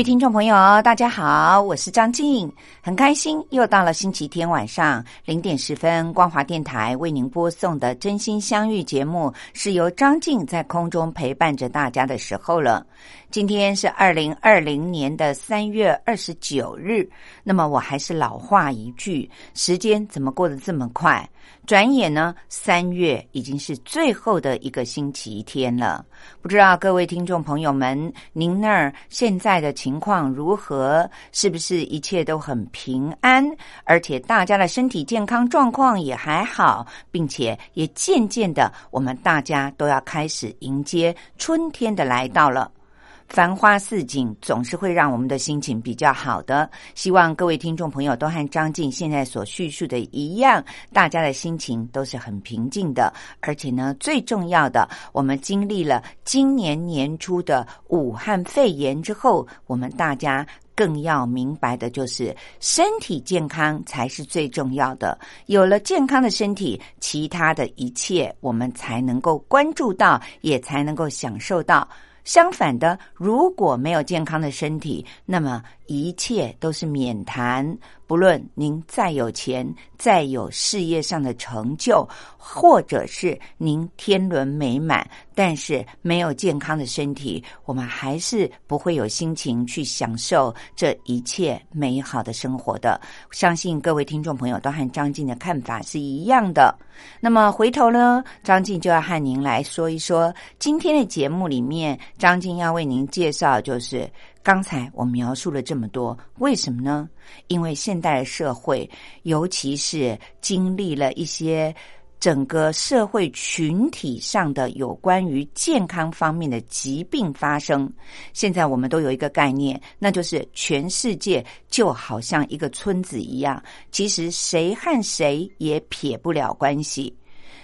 位听众朋友，大家好，我是张静，很开心又到了星期天晚上零点十分，光华电台为您播送的《真心相遇》节目，是由张静在空中陪伴着大家的时候了。今天是二零二零年的三月二十九日，那么我还是老话一句，时间怎么过得这么快？转眼呢，三月已经是最后的一个星期天了。不知道各位听众朋友们，您那儿现在的情况如何？是不是一切都很平安？而且大家的身体健康状况也还好，并且也渐渐的，我们大家都要开始迎接春天的来到了。繁花似锦，总是会让我们的心情比较好的。希望各位听众朋友都和张静现在所叙述的一样，大家的心情都是很平静的。而且呢，最重要的，我们经历了今年年初的武汉肺炎之后，我们大家更要明白的就是，身体健康才是最重要的。有了健康的身体，其他的一切我们才能够关注到，也才能够享受到。相反的，如果没有健康的身体，那么一切都是免谈。不论您再有钱，再有事业上的成就，或者是您天伦美满，但是没有健康的身体，我们还是不会有心情去享受这一切美好的生活的。相信各位听众朋友都和张静的看法是一样的。那么回头呢，张静就要和您来说一说今天的节目里面，张静要为您介绍就是。刚才我描述了这么多，为什么呢？因为现代社会，尤其是经历了一些整个社会群体上的有关于健康方面的疾病发生。现在我们都有一个概念，那就是全世界就好像一个村子一样，其实谁和谁也撇不了关系。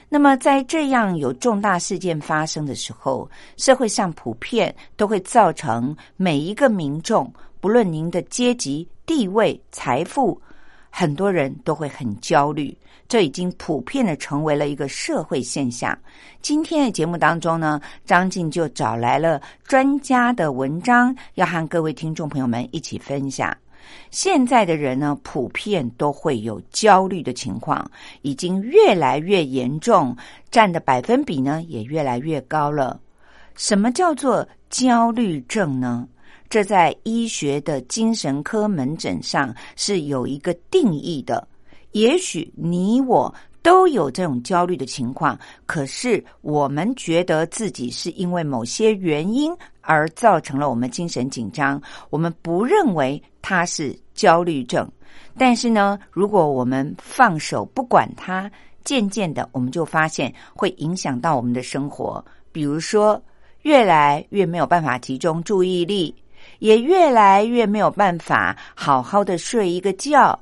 那么，在这样有重大事件发生的时候，社会上普遍都会造成每一个民众，不论您的阶级、地位、财富，很多人都会很焦虑。这已经普遍的成为了一个社会现象。今天的节目当中呢，张静就找来了专家的文章，要和各位听众朋友们一起分享。现在的人呢，普遍都会有焦虑的情况，已经越来越严重，占的百分比呢也越来越高了。什么叫做焦虑症呢？这在医学的精神科门诊上是有一个定义的。也许你我。都有这种焦虑的情况，可是我们觉得自己是因为某些原因而造成了我们精神紧张，我们不认为它是焦虑症。但是呢，如果我们放手不管它，渐渐的我们就发现会影响到我们的生活，比如说越来越没有办法集中注意力，也越来越没有办法好好的睡一个觉。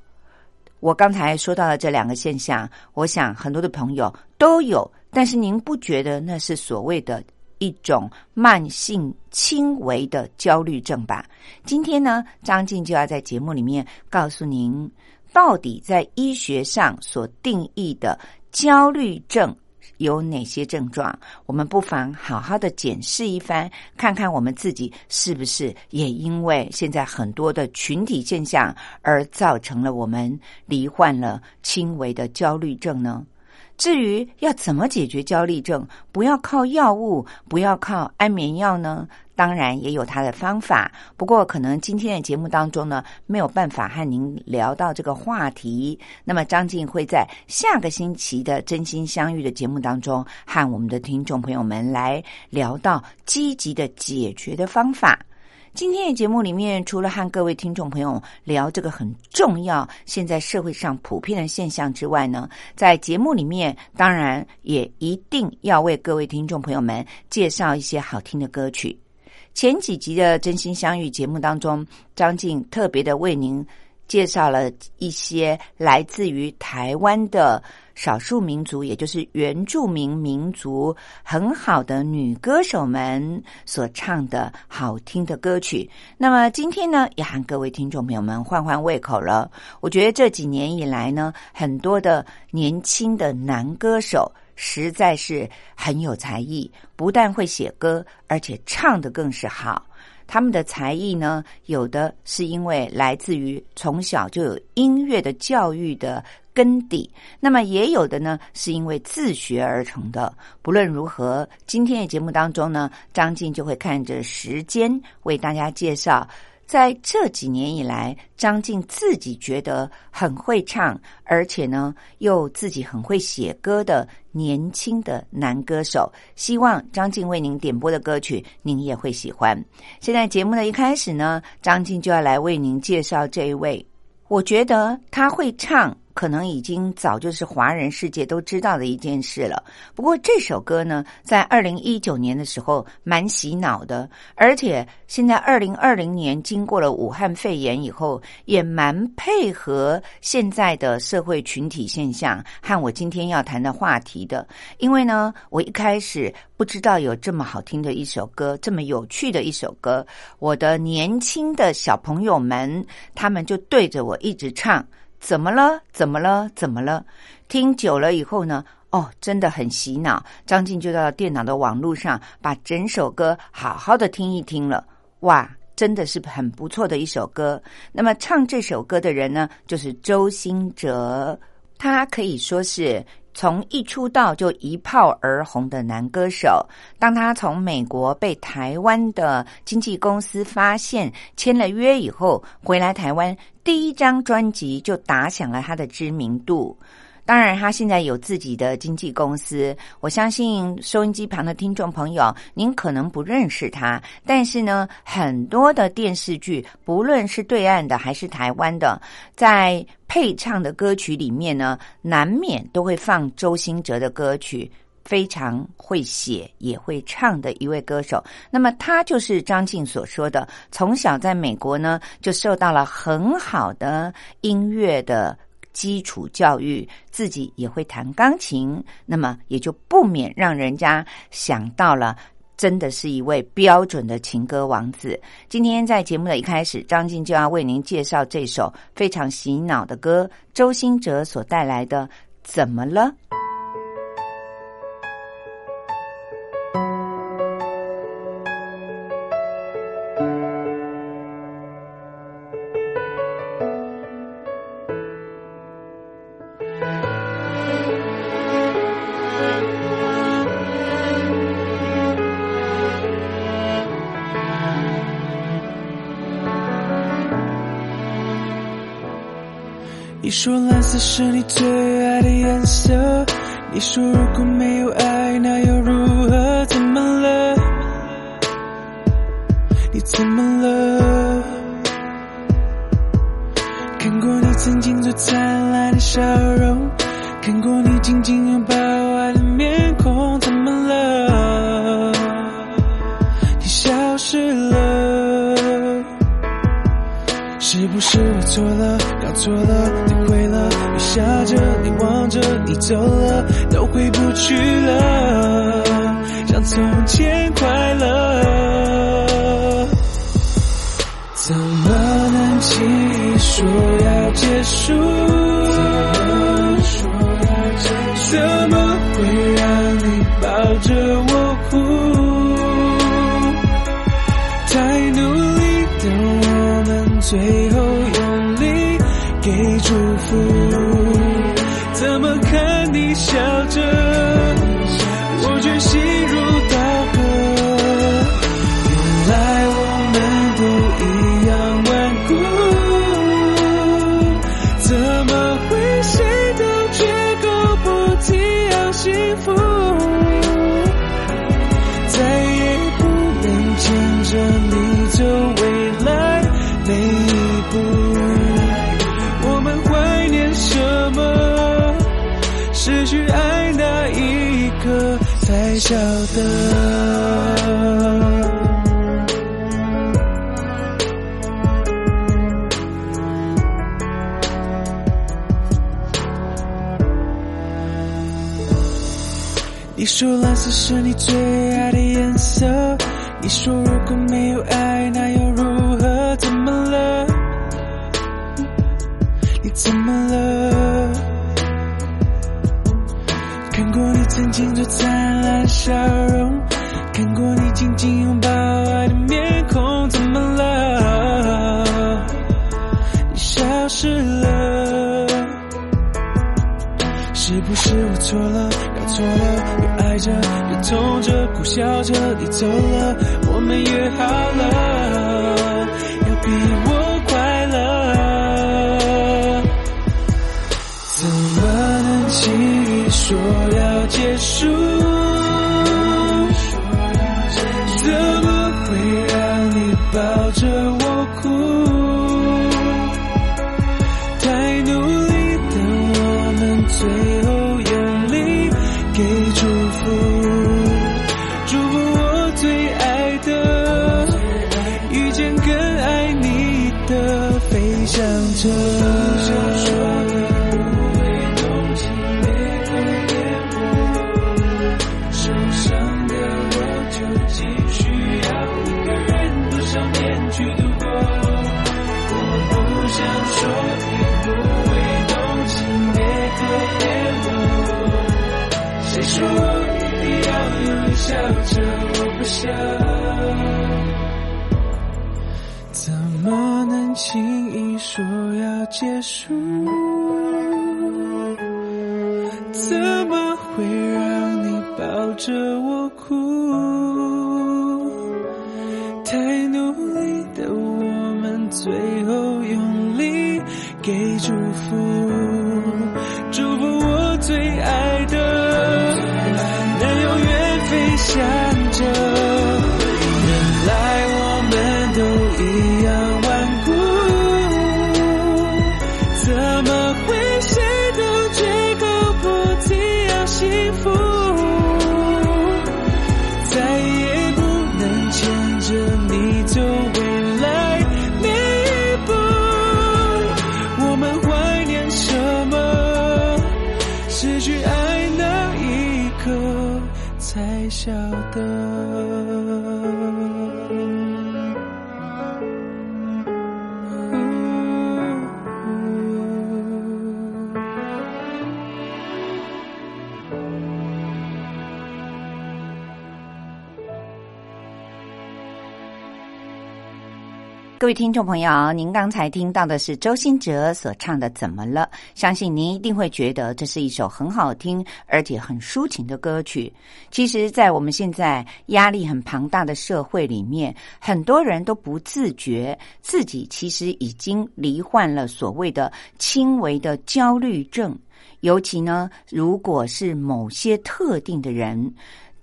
我刚才说到的这两个现象，我想很多的朋友都有，但是您不觉得那是所谓的一种慢性轻微的焦虑症吧？今天呢，张静就要在节目里面告诉您，到底在医学上所定义的焦虑症。有哪些症状？我们不妨好好的检视一番，看看我们自己是不是也因为现在很多的群体现象而造成了我们罹患了轻微的焦虑症呢？至于要怎么解决焦虑症，不要靠药物，不要靠安眠药呢？当然也有它的方法，不过可能今天的节目当中呢，没有办法和您聊到这个话题。那么张静会在下个星期的真心相遇的节目当中，和我们的听众朋友们来聊到积极的解决的方法。今天的节目里面，除了和各位听众朋友聊这个很重要、现在社会上普遍的现象之外呢，在节目里面当然也一定要为各位听众朋友们介绍一些好听的歌曲。前几集的《真心相遇》节目当中，张静特别的为您介绍了一些来自于台湾的。少数民族，也就是原住民民族，很好的女歌手们所唱的好听的歌曲。那么今天呢，也和各位听众朋友们换换胃口了。我觉得这几年以来呢，很多的年轻的男歌手实在是很有才艺，不但会写歌，而且唱的更是好。他们的才艺呢，有的是因为来自于从小就有音乐的教育的。根底，那么也有的呢，是因为自学而成的。不论如何，今天的节目当中呢，张静就会看着时间为大家介绍，在这几年以来，张静自己觉得很会唱，而且呢又自己很会写歌的年轻的男歌手。希望张静为您点播的歌曲，您也会喜欢。现在节目的一开始呢，张静就要来为您介绍这一位，我觉得他会唱。可能已经早就是华人世界都知道的一件事了。不过这首歌呢，在二零一九年的时候蛮洗脑的，而且现在二零二零年经过了武汉肺炎以后，也蛮配合现在的社会群体现象和我今天要谈的话题的。因为呢，我一开始不知道有这么好听的一首歌，这么有趣的一首歌，我的年轻的小朋友们他们就对着我一直唱。怎么了？怎么了？怎么了？听久了以后呢？哦，真的很洗脑。张静就到电脑的网络上，把整首歌好好的听一听了。哇，真的是很不错的一首歌。那么唱这首歌的人呢，就是周兴哲，他可以说是。从一出道就一炮而红的男歌手，当他从美国被台湾的经纪公司发现签了约以后，回来台湾，第一张专辑就打响了他的知名度。当然，他现在有自己的经纪公司。我相信收音机旁的听众朋友，您可能不认识他，但是呢，很多的电视剧，不论是对岸的还是台湾的，在配唱的歌曲里面呢，难免都会放周兴哲的歌曲。非常会写也会唱的一位歌手。那么，他就是张静所说的，从小在美国呢，就受到了很好的音乐的。基础教育，自己也会弹钢琴，那么也就不免让人家想到了，真的是一位标准的情歌王子。今天在节目的一开始，张静就要为您介绍这首非常洗脑的歌，周兴哲所带来的《怎么了》。是你最爱的颜色。你说如果没有爱，那又如何这是你最爱的颜色，你说如果没有爱，那又如何？怎么了？你怎么了？看过你曾经最灿烂笑容，看过你紧紧拥抱笑着，你走了，我们约好了，晓得。各位听众朋友，您刚才听到的是周兴哲所唱的《怎么了》，相信您一定会觉得这是一首很好听而且很抒情的歌曲。其实，在我们现在压力很庞大的社会里面，很多人都不自觉自己其实已经罹患了所谓的轻微的焦虑症，尤其呢，如果是某些特定的人。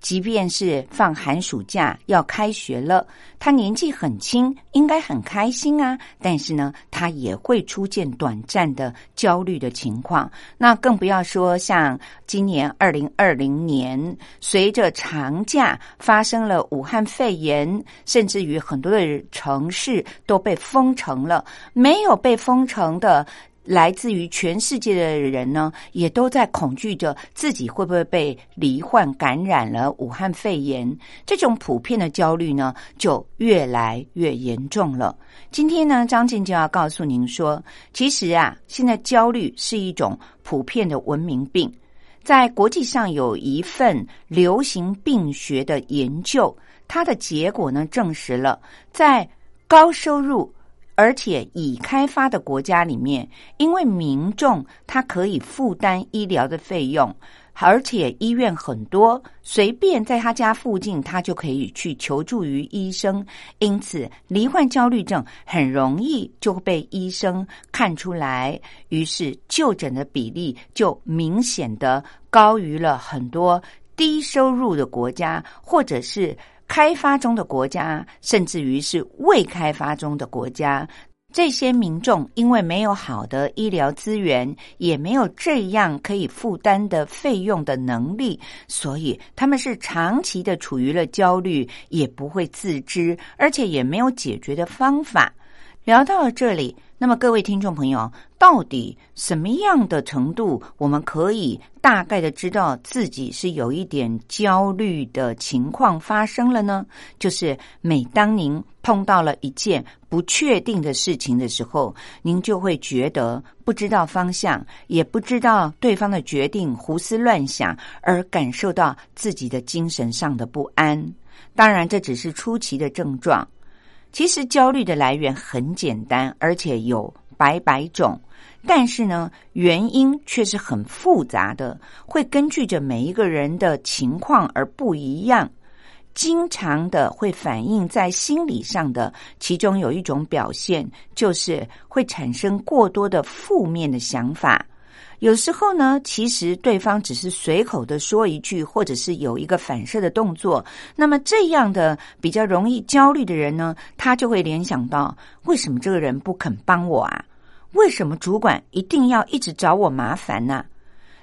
即便是放寒暑假要开学了，他年纪很轻，应该很开心啊。但是呢，他也会出现短暂的焦虑的情况。那更不要说像今年二零二零年，随着长假发生了武汉肺炎，甚至于很多的城市都被封城了，没有被封城的。来自于全世界的人呢，也都在恐惧着自己会不会被罹患感染了武汉肺炎。这种普遍的焦虑呢，就越来越严重了。今天呢，张静就要告诉您说，其实啊，现在焦虑是一种普遍的文明病。在国际上有一份流行病学的研究，它的结果呢，证实了在高收入。而且已开发的国家里面，因为民众他可以负担医疗的费用，而且医院很多，随便在他家附近，他就可以去求助于医生。因此，罹患焦虑症很容易就被医生看出来，于是就诊的比例就明显的高于了很多低收入的国家，或者是。开发中的国家，甚至于是未开发中的国家，这些民众因为没有好的医疗资源，也没有这样可以负担的费用的能力，所以他们是长期的处于了焦虑，也不会自知，而且也没有解决的方法。聊到了这里，那么各位听众朋友，到底什么样的程度，我们可以大概的知道自己是有一点焦虑的情况发生了呢？就是每当您碰到了一件不确定的事情的时候，您就会觉得不知道方向，也不知道对方的决定，胡思乱想，而感受到自己的精神上的不安。当然，这只是初期的症状。其实焦虑的来源很简单，而且有百百种，但是呢，原因却是很复杂的，会根据着每一个人的情况而不一样。经常的会反映在心理上的，其中有一种表现，就是会产生过多的负面的想法。有时候呢，其实对方只是随口的说一句，或者是有一个反射的动作。那么这样的比较容易焦虑的人呢，他就会联想到：为什么这个人不肯帮我啊？为什么主管一定要一直找我麻烦呢？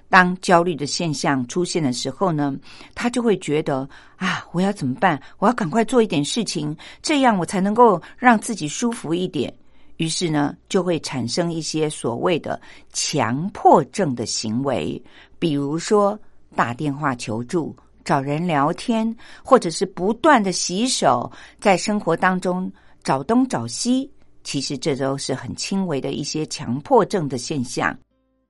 当焦虑的现象出现的时候呢，他就会觉得啊，我要怎么办？我要赶快做一点事情，这样我才能够让自己舒服一点。于是呢，就会产生一些所谓的强迫症的行为，比如说打电话求助、找人聊天，或者是不断的洗手，在生活当中找东找西。其实这都是很轻微的一些强迫症的现象。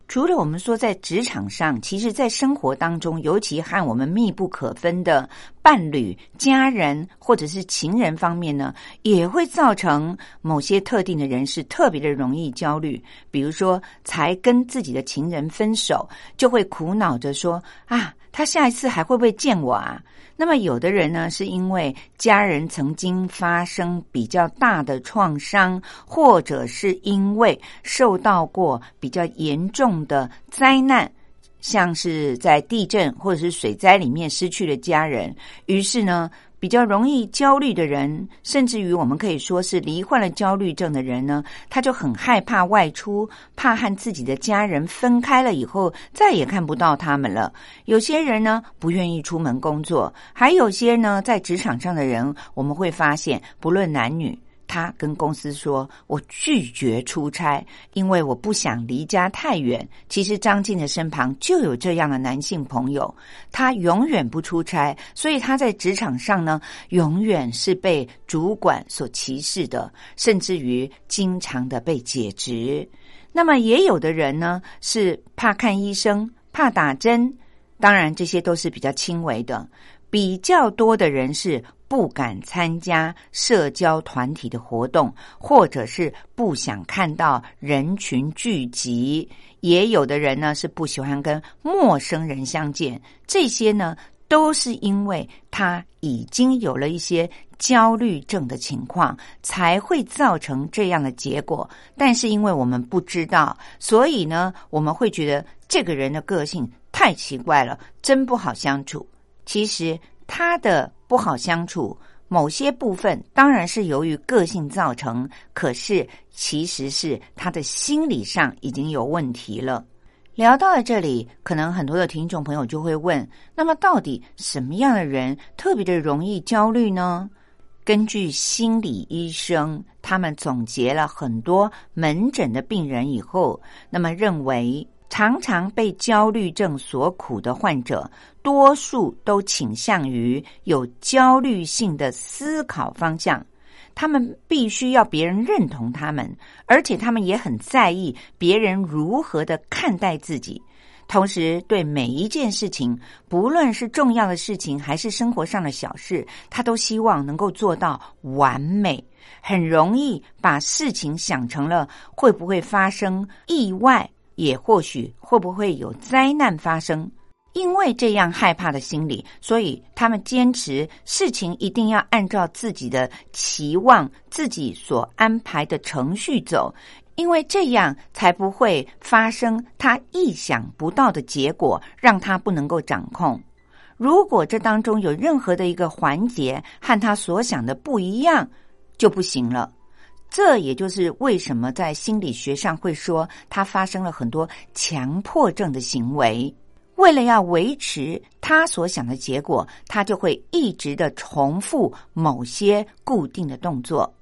除了我们说在职场上，其实，在生活当中，尤其和我们密不可分的伴侣、家人或者是情人方面呢，也会造成某些特定的人士特别的容易焦虑。比如说，才跟自己的情人分手，就会苦恼着说：“啊，他下一次还会不会见我啊？”那么，有的人呢，是因为家人曾经发生比较大的创伤，或者是因为受到过比较严重的灾难，像是在地震或者是水灾里面失去了家人，于是呢。比较容易焦虑的人，甚至于我们可以说是罹患了焦虑症的人呢，他就很害怕外出，怕和自己的家人分开了以后再也看不到他们了。有些人呢不愿意出门工作，还有些呢在职场上的人，我们会发现，不论男女。他跟公司说：“我拒绝出差，因为我不想离家太远。”其实张静的身旁就有这样的男性朋友，他永远不出差，所以他在职场上呢，永远是被主管所歧视的，甚至于经常的被解职。那么也有的人呢，是怕看医生，怕打针，当然这些都是比较轻微的。比较多的人是。不敢参加社交团体的活动，或者是不想看到人群聚集。也有的人呢是不喜欢跟陌生人相见。这些呢都是因为他已经有了一些焦虑症的情况，才会造成这样的结果。但是因为我们不知道，所以呢我们会觉得这个人的个性太奇怪了，真不好相处。其实他的。不好相处，某些部分当然是由于个性造成，可是其实是他的心理上已经有问题了。聊到了这里，可能很多的听众朋友就会问：那么到底什么样的人特别的容易焦虑呢？根据心理医生他们总结了很多门诊的病人以后，那么认为。常常被焦虑症所苦的患者，多数都倾向于有焦虑性的思考方向。他们必须要别人认同他们，而且他们也很在意别人如何的看待自己。同时，对每一件事情，不论是重要的事情还是生活上的小事，他都希望能够做到完美。很容易把事情想成了会不会发生意外。也或许会不会有灾难发生？因为这样害怕的心理，所以他们坚持事情一定要按照自己的期望、自己所安排的程序走，因为这样才不会发生他意想不到的结果，让他不能够掌控。如果这当中有任何的一个环节和他所想的不一样，就不行了。这也就是为什么在心理学上会说他发生了很多强迫症的行为。为了要维持他所想的结果，他就会一直的重复某些固定的动作。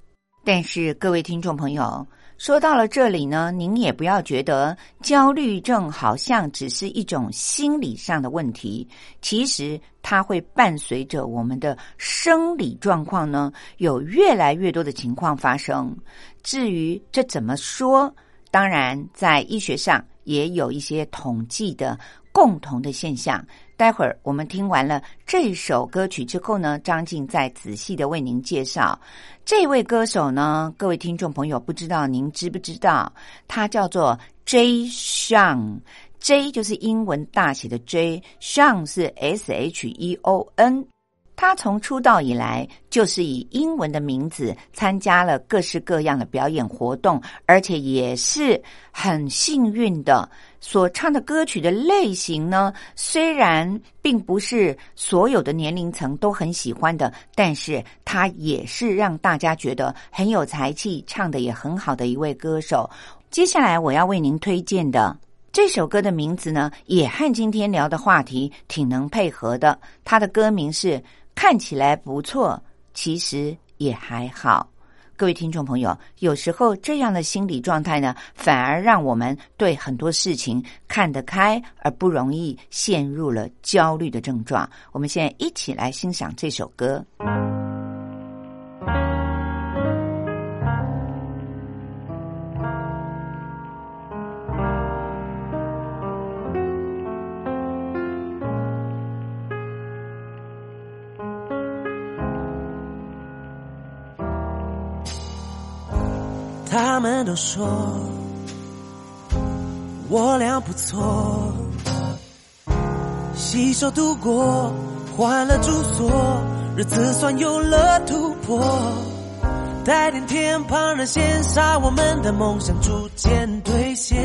但是，各位听众朋友，说到了这里呢，您也不要觉得焦虑症好像只是一种心理上的问题，其实它会伴随着我们的生理状况呢，有越来越多的情况发生。至于这怎么说，当然在医学上也有一些统计的。共同的现象。待会儿我们听完了这首歌曲之后呢，张静再仔细的为您介绍这位歌手呢。各位听众朋友，不知道您知不知道，他叫做 J. Sean，J 就是英文大写的 J，Sean 是 S H E O N。他从出道以来就是以英文的名字参加了各式各样的表演活动，而且也是很幸运的。所唱的歌曲的类型呢，虽然并不是所有的年龄层都很喜欢的，但是他也是让大家觉得很有才气、唱的也很好的一位歌手。接下来我要为您推荐的这首歌的名字呢，也和今天聊的话题挺能配合的。它的歌名是。看起来不错，其实也还好。各位听众朋友，有时候这样的心理状态呢，反而让我们对很多事情看得开，而不容易陷入了焦虑的症状。我们现在一起来欣赏这首歌。说我俩不错，携手度过，换了住所，日子算有了突破。带点甜，旁人羡煞，我们的梦想逐渐兑现。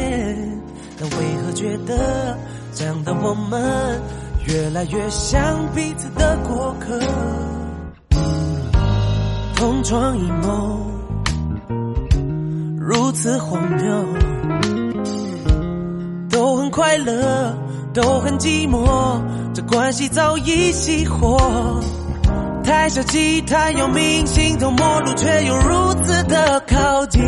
但为何觉得这样的我们越来越像彼此的过客？同床异梦。如此荒谬，都很快乐，都很寂寞，这关系早已熄火。太小气，太有名，形同陌路，却又如此的靠近。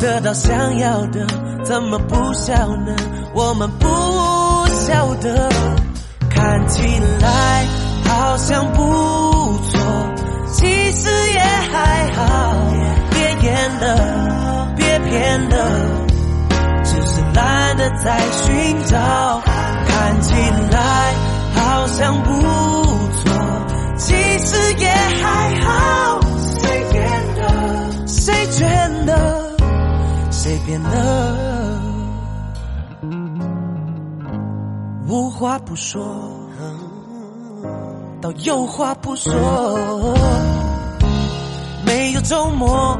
得到想要的，怎么不笑呢？我们不晓得，看起来好像不错，其实也还好。变了，别骗了，只是懒得再寻找。看起来好像不错，其实也还好。谁变的？谁倦了？谁变了？无话不说，到有话不说，没有周末。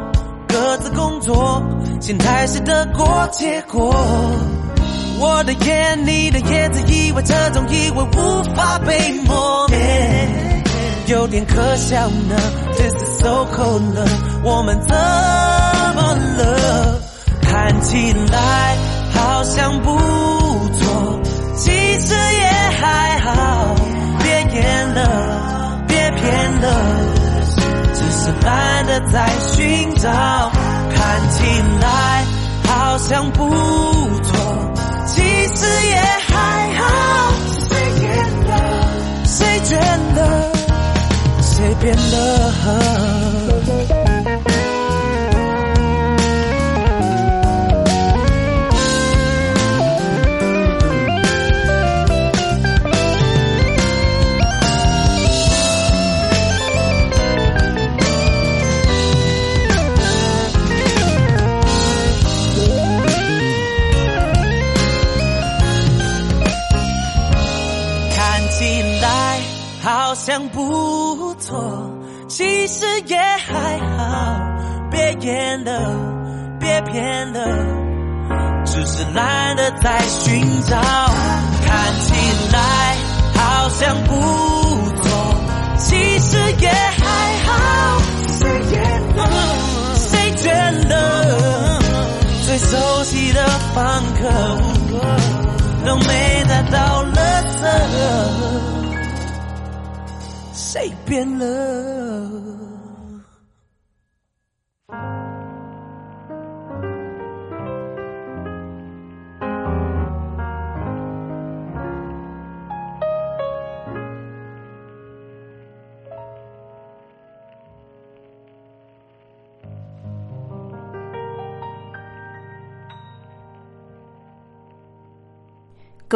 各自工作，心态是得过且过。我的眼，你的眼，自以为这种以为无法被磨灭，有点可笑呢。This is so cold 了，我们怎么了？看起来好像不错，其实也还好。别演了，别骗了。慢慢的在寻找，看起来好像不错，其实也还好。谁变了？谁倦了？谁变了？别演了，别骗了，只是懒得再寻找。看起来好像不错，其实也还好。谁演了？谁倦了？最熟悉的房客都没再倒了色。谁变了？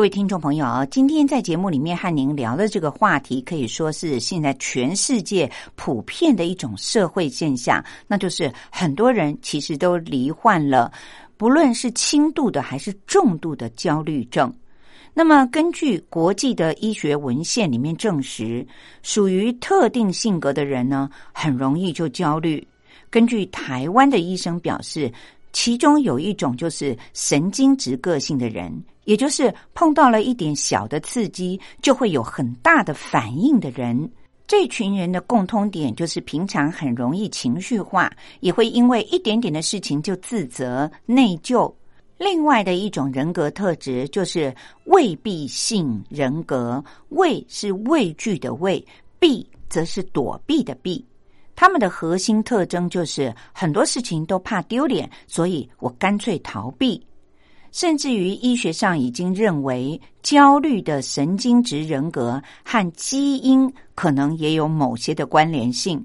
各位听众朋友，今天在节目里面和您聊的这个话题，可以说是现在全世界普遍的一种社会现象，那就是很多人其实都罹患了，不论是轻度的还是重度的焦虑症。那么，根据国际的医学文献里面证实，属于特定性格的人呢，很容易就焦虑。根据台湾的医生表示。其中有一种就是神经质个性的人，也就是碰到了一点小的刺激就会有很大的反应的人。这群人的共通点就是平常很容易情绪化，也会因为一点点的事情就自责内疚。另外的一种人格特质就是畏避性人格，畏是畏惧的畏，避则是躲避的避。他们的核心特征就是很多事情都怕丢脸，所以我干脆逃避。甚至于医学上已经认为，焦虑的神经质人格和基因可能也有某些的关联性。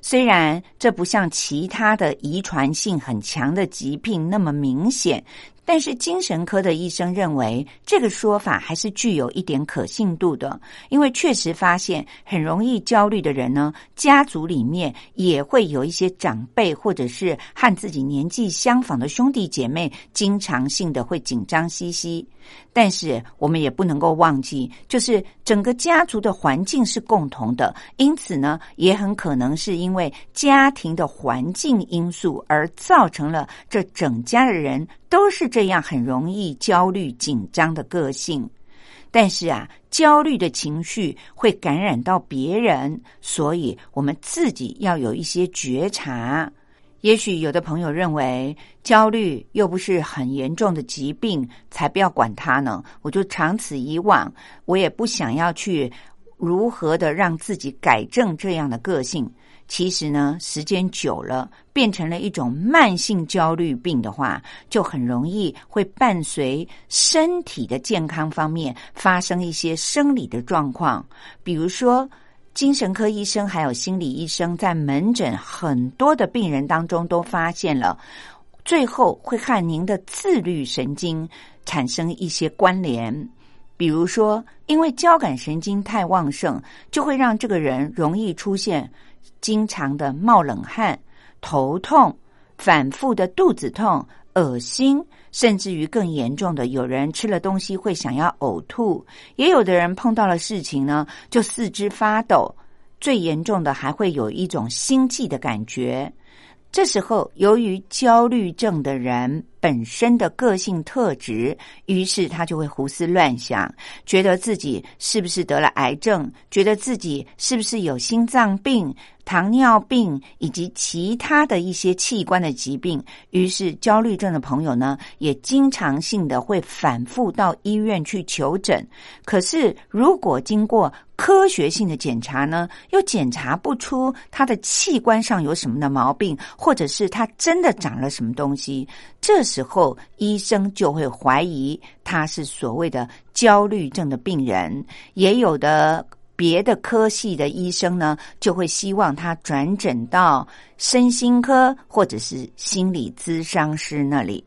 虽然这不像其他的遗传性很强的疾病那么明显。但是精神科的医生认为，这个说法还是具有一点可信度的，因为确实发现很容易焦虑的人呢，家族里面也会有一些长辈或者是和自己年纪相仿的兄弟姐妹，经常性的会紧张兮兮。但是我们也不能够忘记，就是整个家族的环境是共同的，因此呢，也很可能是因为家庭的环境因素而造成了这整家的人都是这样很容易焦虑紧张的个性。但是啊，焦虑的情绪会感染到别人，所以我们自己要有一些觉察。也许有的朋友认为焦虑又不是很严重的疾病，才不要管它呢。我就长此以往，我也不想要去如何的让自己改正这样的个性。其实呢，时间久了，变成了一种慢性焦虑病的话，就很容易会伴随身体的健康方面发生一些生理的状况，比如说。精神科医生还有心理医生在门诊很多的病人当中都发现了，最后会和您的自律神经产生一些关联。比如说，因为交感神经太旺盛，就会让这个人容易出现经常的冒冷汗、头痛、反复的肚子痛、恶心。甚至于更严重的，有人吃了东西会想要呕吐，也有的人碰到了事情呢，就四肢发抖，最严重的还会有一种心悸的感觉。这时候，由于焦虑症的人本身的个性特质，于是他就会胡思乱想，觉得自己是不是得了癌症，觉得自己是不是有心脏病。糖尿病以及其他的一些器官的疾病，于是焦虑症的朋友呢，也经常性的会反复到医院去求诊。可是，如果经过科学性的检查呢，又检查不出他的器官上有什么的毛病，或者是他真的长了什么东西，这时候医生就会怀疑他是所谓的焦虑症的病人，也有的。别的科系的医生呢，就会希望他转诊到身心科或者是心理咨商师那里。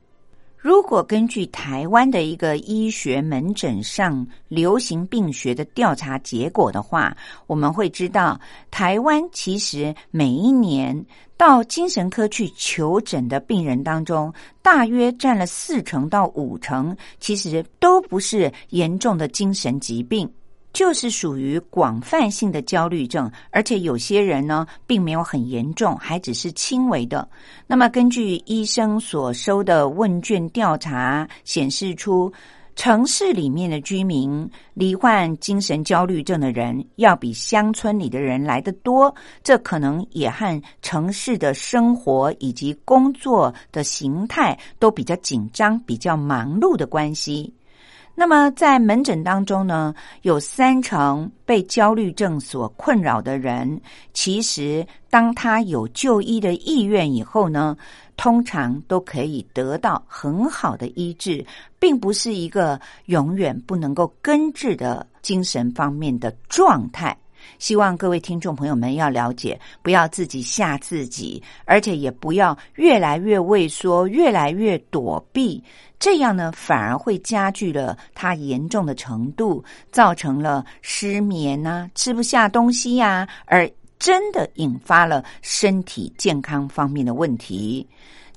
如果根据台湾的一个医学门诊上流行病学的调查结果的话，我们会知道，台湾其实每一年到精神科去求诊的病人当中，大约占了四成到五成，其实都不是严重的精神疾病。就是属于广泛性的焦虑症，而且有些人呢，并没有很严重，还只是轻微的。那么，根据医生所收的问卷调查显示出，城市里面的居民罹患精神焦虑症的人要比乡村里的人来得多，这可能也和城市的生活以及工作的形态都比较紧张、比较忙碌的关系。那么，在门诊当中呢，有三成被焦虑症所困扰的人，其实当他有就医的意愿以后呢，通常都可以得到很好的医治，并不是一个永远不能够根治的精神方面的状态。希望各位听众朋友们要了解，不要自己吓自己，而且也不要越来越畏缩，越来越躲避。这样呢，反而会加剧了它严重的程度，造成了失眠呐、吃不下东西呀，而真的引发了身体健康方面的问题。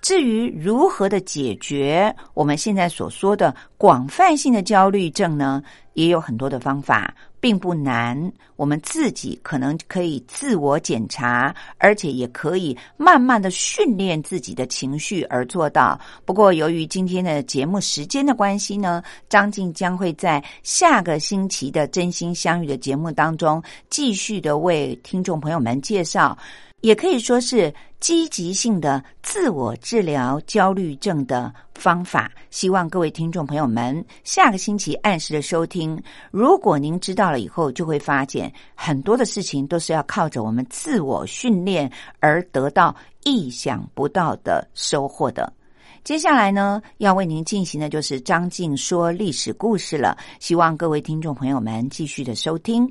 至于如何的解决我们现在所说的广泛性的焦虑症呢，也有很多的方法。并不难，我们自己可能可以自我检查，而且也可以慢慢的训练自己的情绪而做到。不过，由于今天的节目时间的关系呢，张静将会在下个星期的真心相遇的节目当中，继续的为听众朋友们介绍。也可以说是积极性的自我治疗焦虑症的方法。希望各位听众朋友们下个星期按时的收听。如果您知道了以后，就会发现很多的事情都是要靠着我们自我训练而得到意想不到的收获的。接下来呢，要为您进行的就是张静说历史故事了。希望各位听众朋友们继续的收听。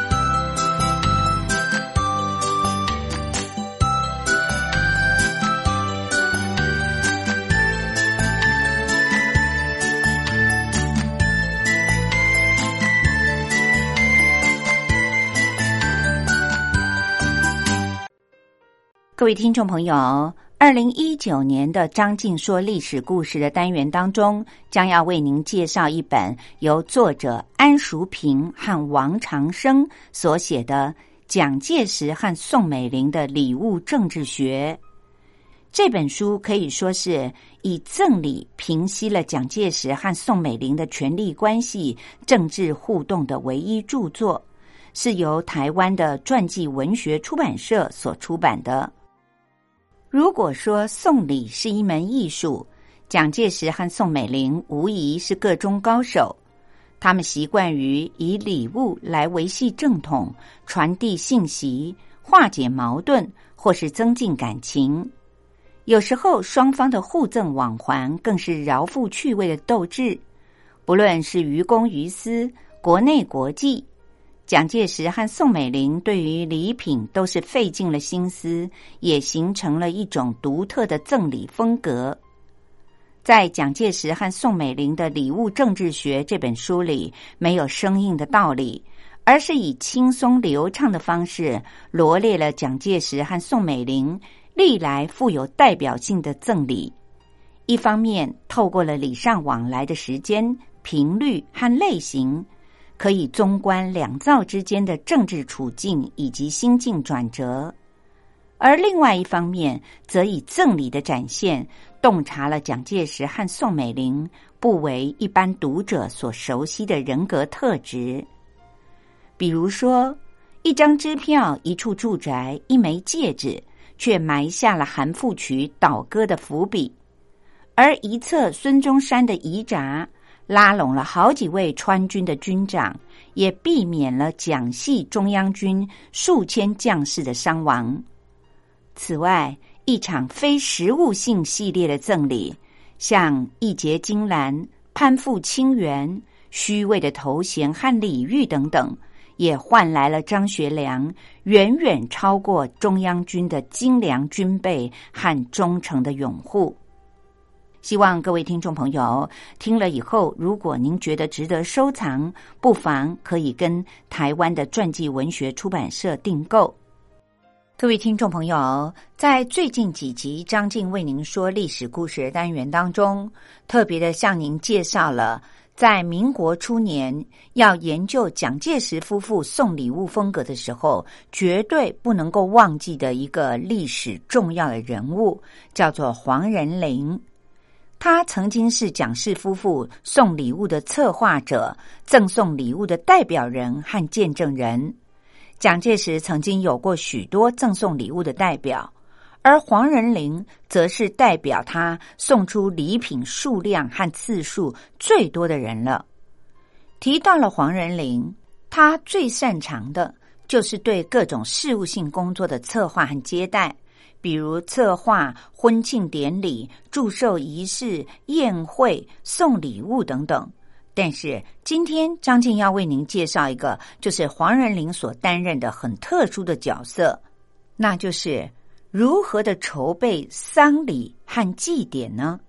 各位听众朋友，二零一九年的张静说历史故事的单元当中，将要为您介绍一本由作者安淑平和王长生所写的《蒋介石和宋美龄的礼物政治学》。这本书可以说是以赠礼平息了蒋介石和宋美龄的权力关系、政治互动的唯一著作，是由台湾的传记文学出版社所出版的。如果说送礼是一门艺术，蒋介石和宋美龄无疑是个中高手。他们习惯于以礼物来维系正统、传递信息、化解矛盾，或是增进感情。有时候，双方的互赠往还更是饶富趣味的斗志。不论是于公于私，国内国际。蒋介石和宋美龄对于礼品都是费尽了心思，也形成了一种独特的赠礼风格。在蒋介石和宋美龄的礼物政治学这本书里，没有生硬的道理，而是以轻松流畅的方式罗列了蒋介石和宋美龄历来富有代表性的赠礼。一方面，透过了礼尚往来的时间、频率和类型。可以综观两造之间的政治处境以及心境转折，而另外一方面，则以赠礼的展现，洞察了蒋介石和宋美龄不为一般读者所熟悉的人格特质。比如说，一张支票、一处住宅、一枚戒指，却埋下了韩复榘倒戈的伏笔；而一侧孙中山的遗札。拉拢了好几位川军的军长，也避免了蒋系中央军数千将士的伤亡。此外，一场非实物性系列的赠礼，像义结金兰、攀附清源、虚伪的头衔和礼遇等等，也换来了张学良远远超过中央军的精良军备和忠诚的拥护。希望各位听众朋友听了以后，如果您觉得值得收藏，不妨可以跟台湾的传记文学出版社订购。各位听众朋友，在最近几集张静为您说历史故事单元当中，特别的向您介绍了在民国初年要研究蒋介石夫妇送礼物风格的时候，绝对不能够忘记的一个历史重要的人物，叫做黄仁霖。他曾经是蒋氏夫妇送礼物的策划者、赠送礼物的代表人和见证人。蒋介石曾经有过许多赠送礼物的代表，而黄仁霖则是代表他送出礼品数量和次数最多的人了。提到了黄仁霖，他最擅长的就是对各种事务性工作的策划和接待。比如策划婚庆典礼、祝寿仪式、宴会、送礼物等等。但是今天张静要为您介绍一个，就是黄仁霖所担任的很特殊的角色，那就是如何的筹备丧礼和祭典呢？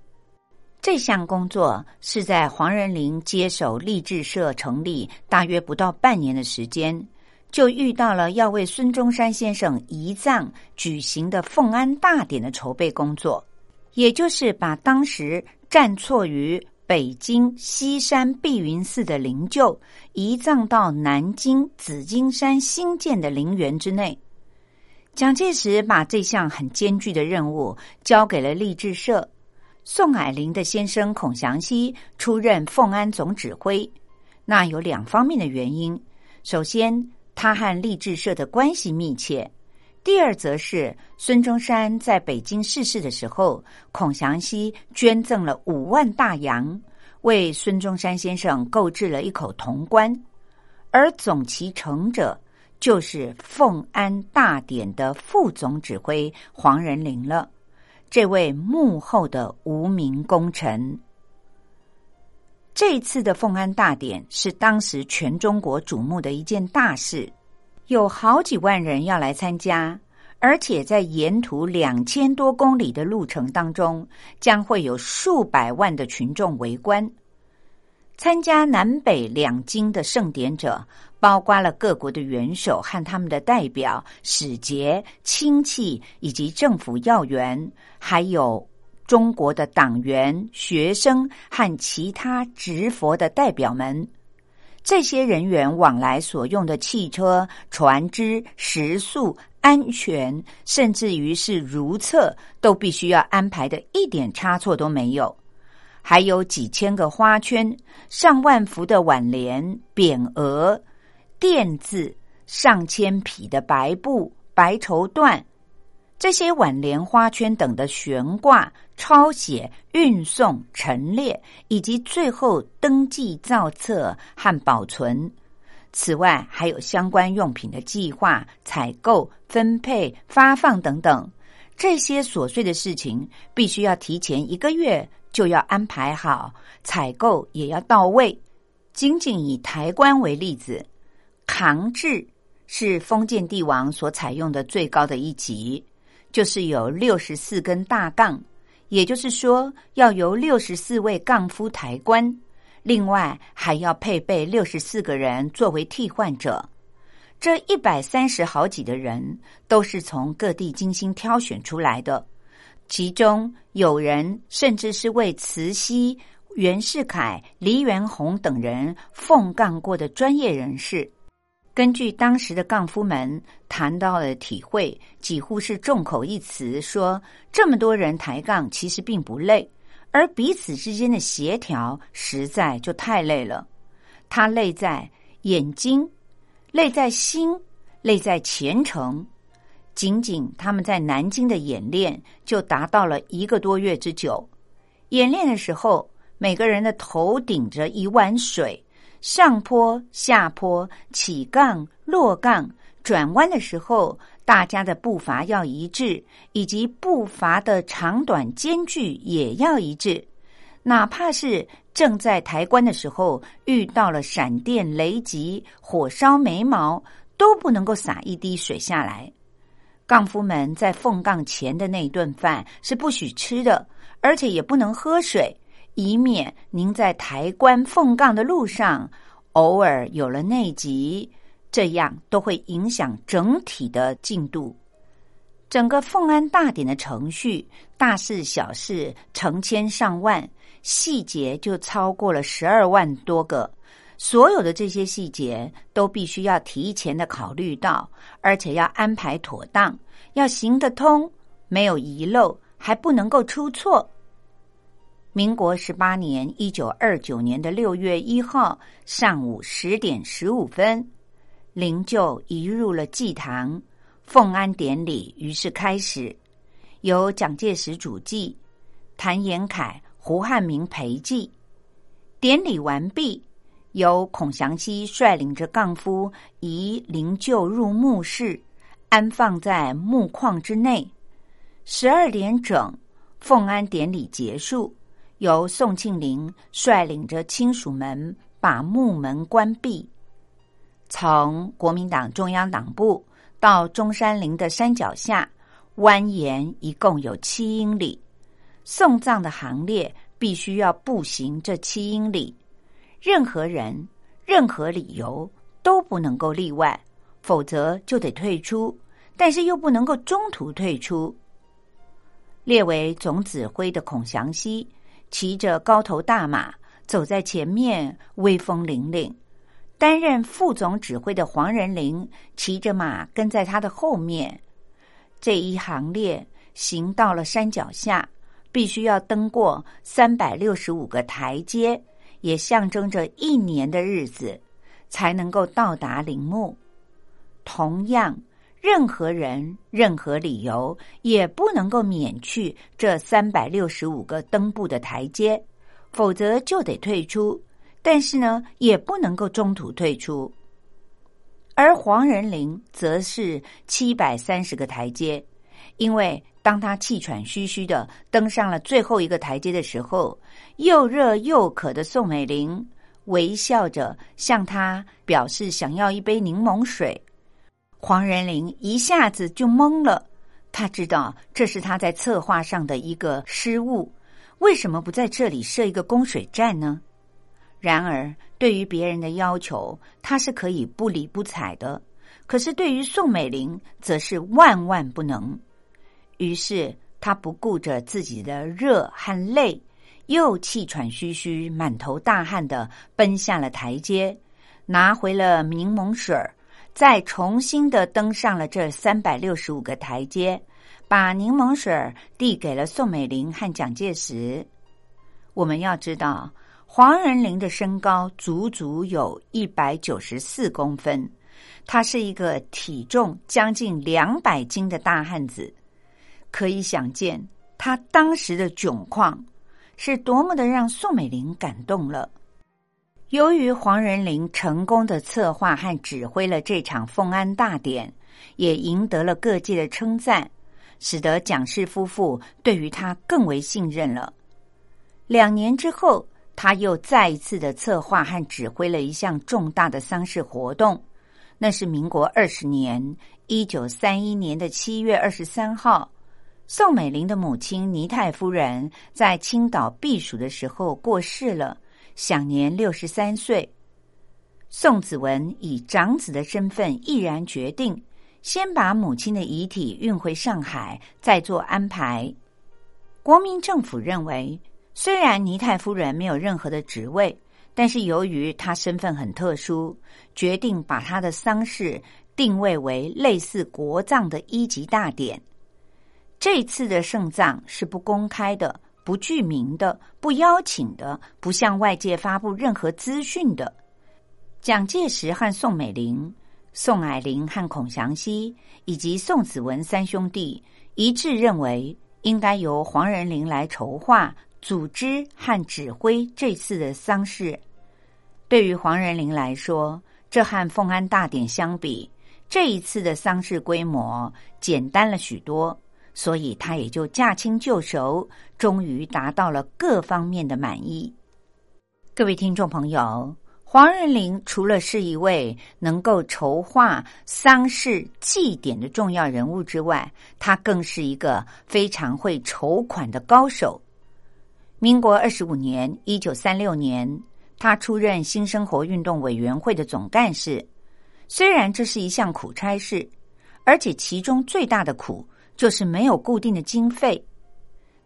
这项工作是在黄仁霖接手励志社成立大约不到半年的时间。就遇到了要为孙中山先生移葬举行的奉安大典的筹备工作，也就是把当时暂错于北京西山碧云寺的灵柩移葬到南京紫金山新建的陵园之内。蒋介石把这项很艰巨的任务交给了励志社，宋霭龄的先生孔祥熙出任奉安总指挥。那有两方面的原因，首先。他和励志社的关系密切。第二，则是孙中山在北京逝世的时候，孔祥熙捐赠了五万大洋，为孙中山先生购置了一口铜棺。而总其成者，就是奉安大典的副总指挥黄仁霖了。这位幕后的无名功臣。这次的奉安大典是当时全中国瞩目的一件大事，有好几万人要来参加，而且在沿途两千多公里的路程当中，将会有数百万的群众围观。参加南北两京的盛典者，包括了各国的元首和他们的代表、使节、亲戚以及政府要员，还有。中国的党员、学生和其他执佛的代表们，这些人员往来所用的汽车、船只、食宿、安全，甚至于是如厕，都必须要安排的一点差错都没有。还有几千个花圈、上万幅的挽联、匾额、垫字、上千匹的白布、白绸缎。这些挽联、花圈等的悬挂、抄写、运送、陈列，以及最后登记造册和保存。此外，还有相关用品的计划、采购、分配、发放等等。这些琐碎的事情，必须要提前一个月就要安排好，采购也要到位。仅仅以台官为例子，扛制是封建帝王所采用的最高的一级。就是有六十四根大杠，也就是说，要由六十四位杠夫抬棺，另外还要配备六十四个人作为替换者。这一百三十好几的人都是从各地精心挑选出来的，其中有人甚至是为慈禧、袁世凯、黎元洪等人奉杠过的专业人士。根据当时的杠夫们谈到的体会，几乎是众口一词说，这么多人抬杠其实并不累，而彼此之间的协调实在就太累了。他累在眼睛，累在心，累在虔诚。仅仅他们在南京的演练就达到了一个多月之久。演练的时候，每个人的头顶着一碗水。上坡、下坡、起杠、落杠、转弯的时候，大家的步伐要一致，以及步伐的长短间距也要一致。哪怕是正在抬棺的时候，遇到了闪电、雷击、火烧眉毛，都不能够洒一滴水下来。杠夫们在奉杠前的那顿饭是不许吃的，而且也不能喝水，以免您在抬棺奉杠的路上偶尔有了内急，这样都会影响整体的进度。整个奉安大典的程序，大事小事成千上万，细节就超过了十二万多个。所有的这些细节都必须要提前的考虑到，而且要安排妥当，要行得通，没有遗漏，还不能够出错。民国十八年（一九二九年）的六月一号上午十点十五分，灵柩移入了祭堂，奉安典礼于是开始，由蒋介石主祭，谭延闿、胡汉民陪祭，典礼完毕。由孔祥熙率领着杠夫移灵柩入墓室，安放在墓框之内。十二点整，奉安典礼结束，由宋庆龄率领着亲属们把墓门关闭。从国民党中央党部到中山陵的山脚下，蜿蜒一共有七英里。送葬的行列必须要步行这七英里。任何人、任何理由都不能够例外，否则就得退出。但是又不能够中途退出。列为总指挥的孔祥熙骑着高头大马走在前面，威风凛凛；担任副总指挥的黄仁林骑着马跟在他的后面。这一行列行到了山脚下，必须要登过三百六十五个台阶。也象征着一年的日子才能够到达陵墓。同样，任何人、任何理由也不能够免去这三百六十五个登步的台阶，否则就得退出。但是呢，也不能够中途退出。而黄仁霖则是七百三十个台阶，因为。当他气喘吁吁的登上了最后一个台阶的时候，又热又渴的宋美龄微笑着向他表示想要一杯柠檬水。黄仁霖一下子就懵了，他知道这是他在策划上的一个失误。为什么不在这里设一个供水站呢？然而，对于别人的要求，他是可以不理不睬的；可是对于宋美龄，则是万万不能。于是他不顾着自己的热和累，又气喘吁吁、满头大汗的奔下了台阶，拿回了柠檬水儿，再重新的登上了这三百六十五个台阶，把柠檬水递给了宋美龄和蒋介石。我们要知道，黄仁霖的身高足足有一百九十四公分，他是一个体重将近两百斤的大汉子。可以想见，他当时的窘况是多么的让宋美龄感动了。由于黄仁霖成功的策划和指挥了这场奉安大典，也赢得了各界的称赞，使得蒋氏夫妇对于他更为信任了。两年之后，他又再一次的策划和指挥了一项重大的丧事活动，那是民国二十年一九三一年的七月二十三号。宋美龄的母亲倪太夫人在青岛避暑的时候过世了，享年六十三岁。宋子文以长子的身份毅然决定，先把母亲的遗体运回上海，再做安排。国民政府认为，虽然倪太夫人没有任何的职位，但是由于她身份很特殊，决定把她的丧事定位为类似国葬的一级大典。这次的圣葬是不公开的、不具名的、不邀请的、不向外界发布任何资讯的。蒋介石和宋美龄、宋霭龄和孔祥熙以及宋子文三兄弟一致认为，应该由黄仁霖来筹划、组织和指挥这次的丧事。对于黄仁霖来说，这和奉安大典相比，这一次的丧事规模简单了许多。所以他也就驾轻就熟，终于达到了各方面的满意。各位听众朋友，黄仁霖除了是一位能够筹划丧事祭典的重要人物之外，他更是一个非常会筹款的高手。民国二十五年（一九三六年），他出任新生活运动委员会的总干事。虽然这是一项苦差事，而且其中最大的苦就是没有固定的经费。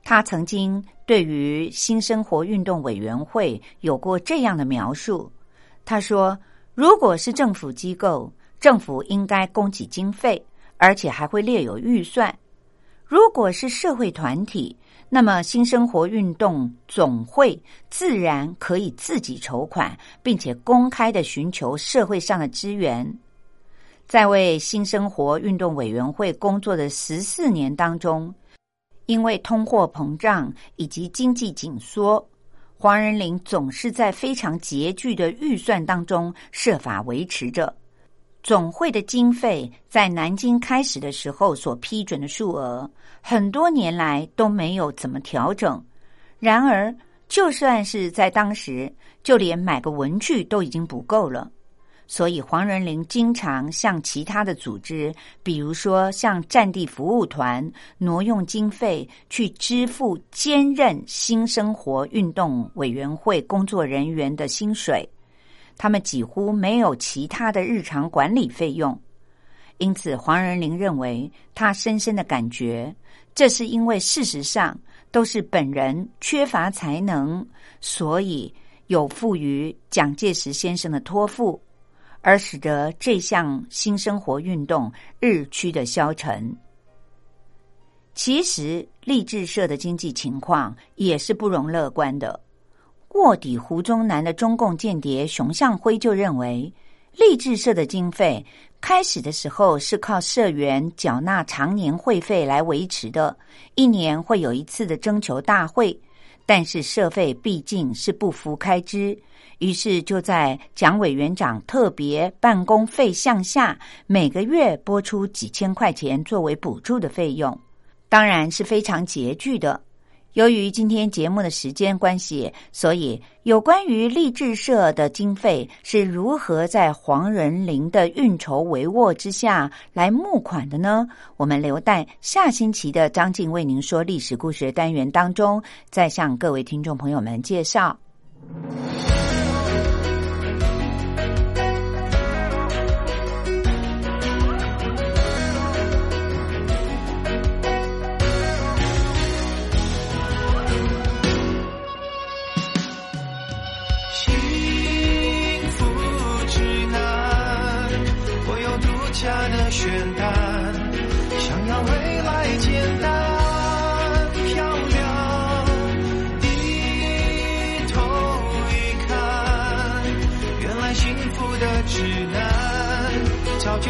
他曾经对于新生活运动委员会有过这样的描述。他说：“如果是政府机构，政府应该供给经费，而且还会列有预算；如果是社会团体，那么新生活运动总会自然可以自己筹款，并且公开的寻求社会上的资源。在为新生活运动委员会工作的十四年当中，因为通货膨胀以及经济紧缩。”黄仁霖总是在非常拮据的预算当中设法维持着总会的经费，在南京开始的时候所批准的数额，很多年来都没有怎么调整。然而，就算是在当时，就连买个文具都已经不够了。所以，黄仁霖经常向其他的组织，比如说向战地服务团挪用经费，去支付兼任新生活运动委员会工作人员的薪水。他们几乎没有其他的日常管理费用。因此，黄仁霖认为，他深深的感觉，这是因为事实上都是本人缺乏才能，所以有负于蒋介石先生的托付。而使得这项新生活运动日趋的消沉。其实，励志社的经济情况也是不容乐观的。卧底胡中南的中共间谍熊向晖就认为，励志社的经费开始的时候是靠社员缴纳常年会费来维持的，一年会有一次的征求大会，但是社费毕竟是不敷开支。于是就在蒋委员长特别办公费项下，每个月拨出几千块钱作为补助的费用，当然是非常拮据的。由于今天节目的时间关系，所以有关于励志社的经费是如何在黄仁林的运筹帷幄之下来募款的呢？我们留待下星期的张静为您说历史故事单元当中，再向各位听众朋友们介绍。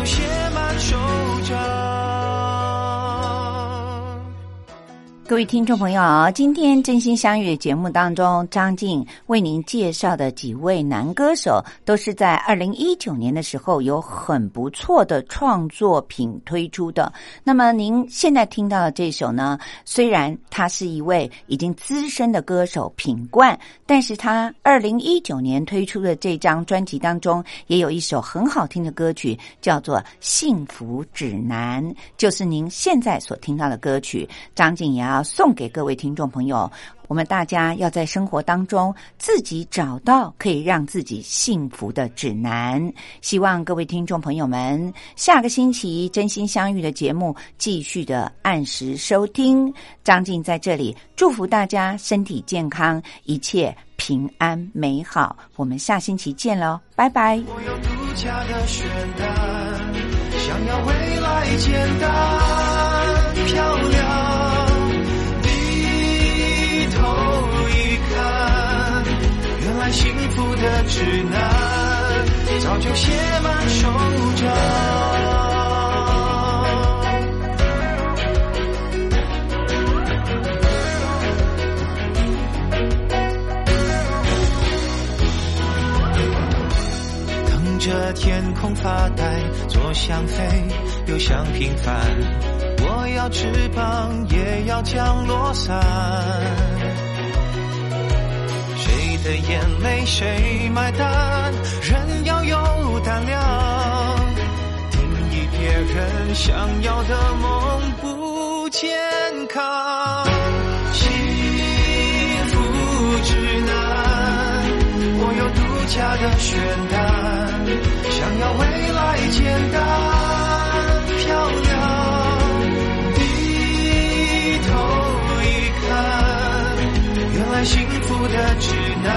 就各位听众朋友，今天真心相遇节目当中，张静为您介绍的几位男歌手，都是在二零一九年的时候有很不错的创作品推出的。那么您现在听到的这首呢，虽然他是一位已经资深的歌手品冠，但是他二零一九年推出的这张专辑当中，也有一首很好听的歌曲，叫做《幸福指南》，就是您现在所听到的歌曲。张静也送给各位听众朋友，我们大家要在生活当中自己找到可以让自己幸福的指南。希望各位听众朋友们下个星期真心相遇的节目继续的按时收听。张静在这里祝福大家身体健康，一切平安美好。我们下星期见喽，拜拜。我有独家的选想要未来简单漂亮。幸福的指南早就写满手掌。等着天空发呆，左想飞，右想平凡。我要翅膀，也要降落伞。的眼泪谁买单？人要有胆量，定义别人想要的梦不健康。幸福指南，我有独家的选单，想要未来简单福的指南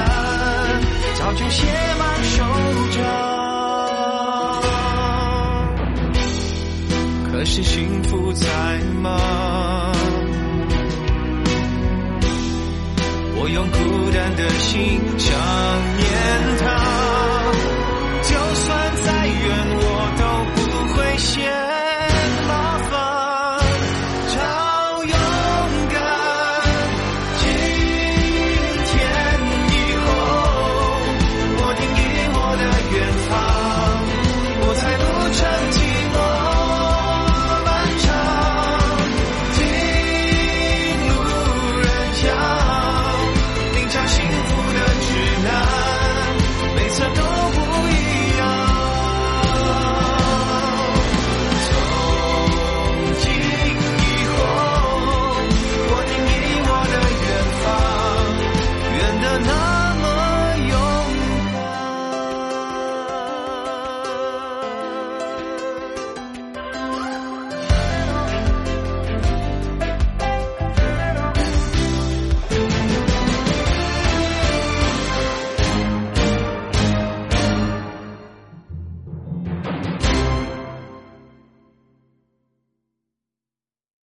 早就写满手掌。可是幸福在吗？我用孤单的心想念他